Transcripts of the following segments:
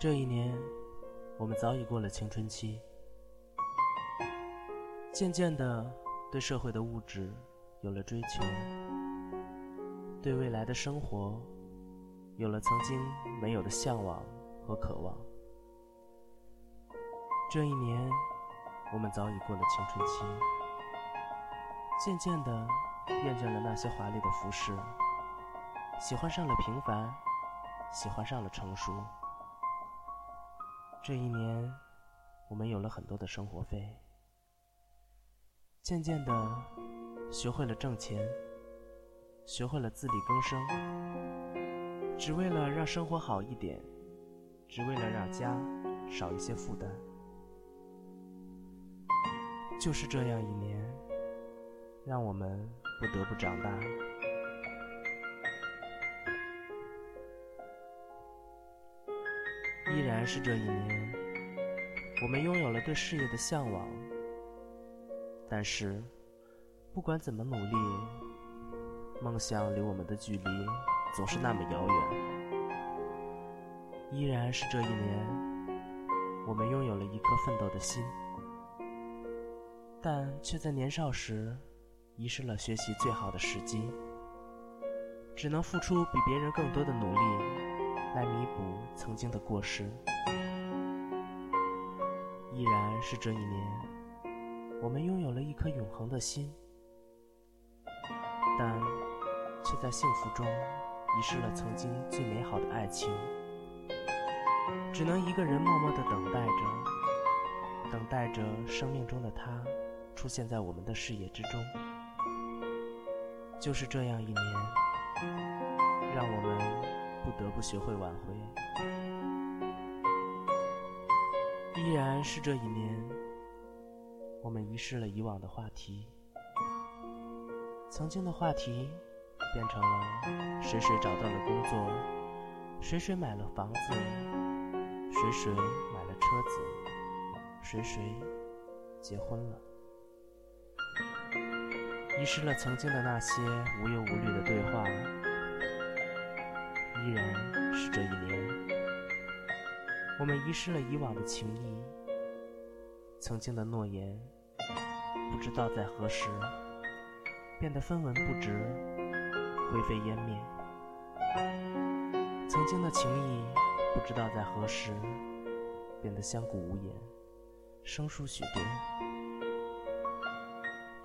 这一年，我们早已过了青春期，渐渐的对社会的物质有了追求，对未来的生活有了曾经没有的向往和渴望。这一年，我们早已过了青春期，渐渐的厌倦了那些华丽的服饰，喜欢上了平凡，喜欢上了成熟。这一年，我们有了很多的生活费，渐渐的学会了挣钱，学会了自力更生，只为了让生活好一点，只为了让家少一些负担。就是这样一年，让我们不得不长大。依然是这一年，我们拥有了对事业的向往。但是，不管怎么努力，梦想离我们的距离总是那么遥远。依然是这一年，我们拥有了一颗奋斗的心，但却在年少时遗失了学习最好的时机，只能付出比别人更多的努力。来弥补曾经的过失，依然是这一年，我们拥有了一颗永恒的心，但却在幸福中遗失了曾经最美好的爱情，只能一个人默默的等待着，等待着生命中的他出现在我们的视野之中。就是这样一年，让我们。不得不学会挽回，依然是这一年，我们遗失了以往的话题，曾经的话题变成了谁谁找到了工作，谁谁买了房子，谁谁买了车子，谁谁结婚了，遗失了曾经的那些无忧无虑的对话。依然是这一年，我们遗失了以往的情谊，曾经的诺言，不知道在何时变得分文不值，灰飞烟灭；曾经的情谊，不知道在何时变得相顾无言，生疏许多。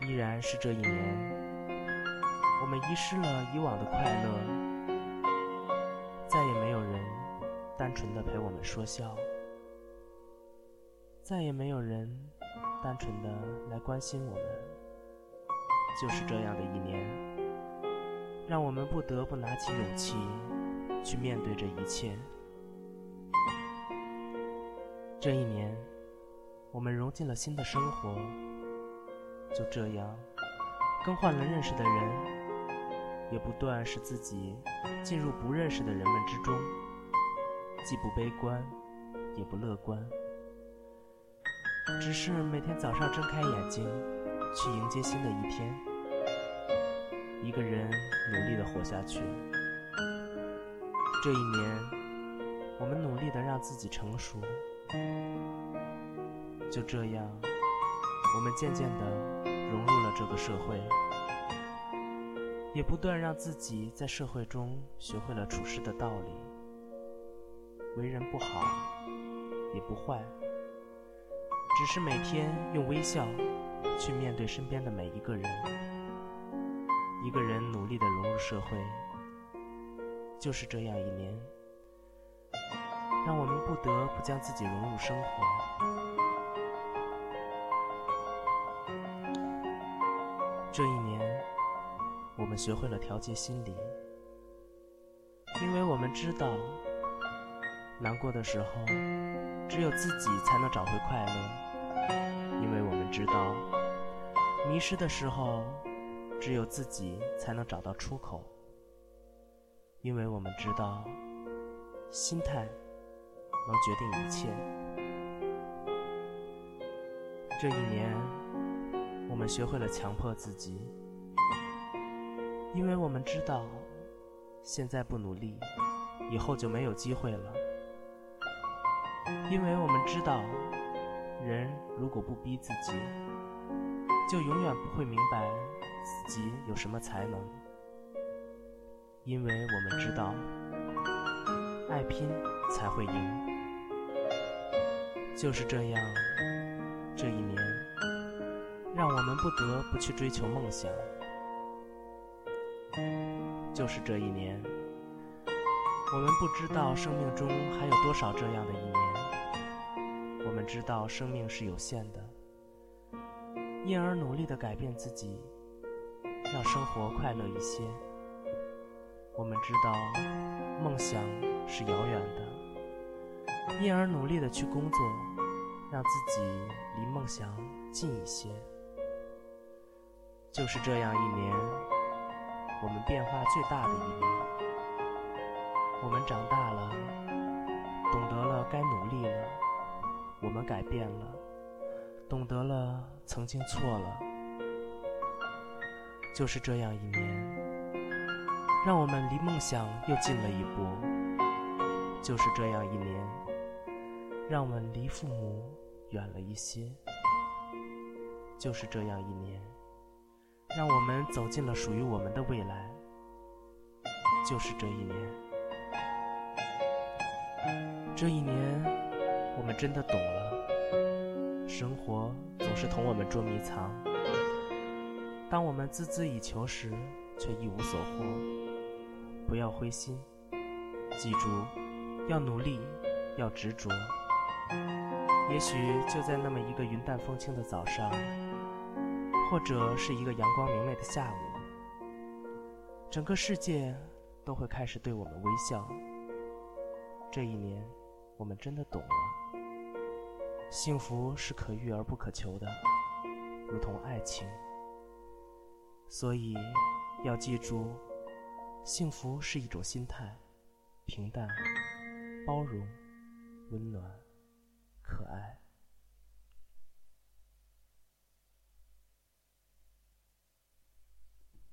依然是这一年，我们遗失了以往的快乐。再也没有人单纯的陪我们说笑，再也没有人单纯的来关心我们。就是这样的一年，让我们不得不拿起勇气去面对这一切。这一年，我们融进了新的生活，就这样更换了认识的人。也不断使自己进入不认识的人们之中，既不悲观，也不乐观，只是每天早上睁开眼睛，去迎接新的一天，一个人努力的活下去。这一年，我们努力的让自己成熟，就这样，我们渐渐的融入了这个社会。也不断让自己在社会中学会了处事的道理，为人不好，也不坏，只是每天用微笑去面对身边的每一个人。一个人努力的融入社会，就是这样一年，让我们不得不将自己融入生活。这一年。我们学会了调节心理，因为我们知道，难过的时候，只有自己才能找回快乐；因为我们知道，迷失的时候，只有自己才能找到出口；因为我们知道，心态能决定一切。这一年，我们学会了强迫自己。因为我们知道，现在不努力，以后就没有机会了。因为我们知道，人如果不逼自己，就永远不会明白自己有什么才能。因为我们知道，爱拼才会赢。就是这样，这一年，让我们不得不去追求梦想。就是这一年，我们不知道生命中还有多少这样的一年。我们知道生命是有限的，因而努力的改变自己，让生活快乐一些。我们知道梦想是遥远的，因而努力的去工作，让自己离梦想近一些。就是这样一年。我们变化最大的一年，我们长大了，懂得了该努力了，我们改变了，懂得了曾经错了。就是这样一年，让我们离梦想又近了一步。就是这样一年，让我们离父母远了一些。就是这样一年。让我们走进了属于我们的未来，就是这一年。这一年，我们真的懂了，生活总是同我们捉迷藏。当我们孜孜以求时，却一无所获。不要灰心，记住，要努力，要执着。也许就在那么一个云淡风轻的早上。或者是一个阳光明媚的下午，整个世界都会开始对我们微笑。这一年，我们真的懂了，幸福是可遇而不可求的，如同爱情。所以，要记住，幸福是一种心态，平淡、包容、温暖、可爱。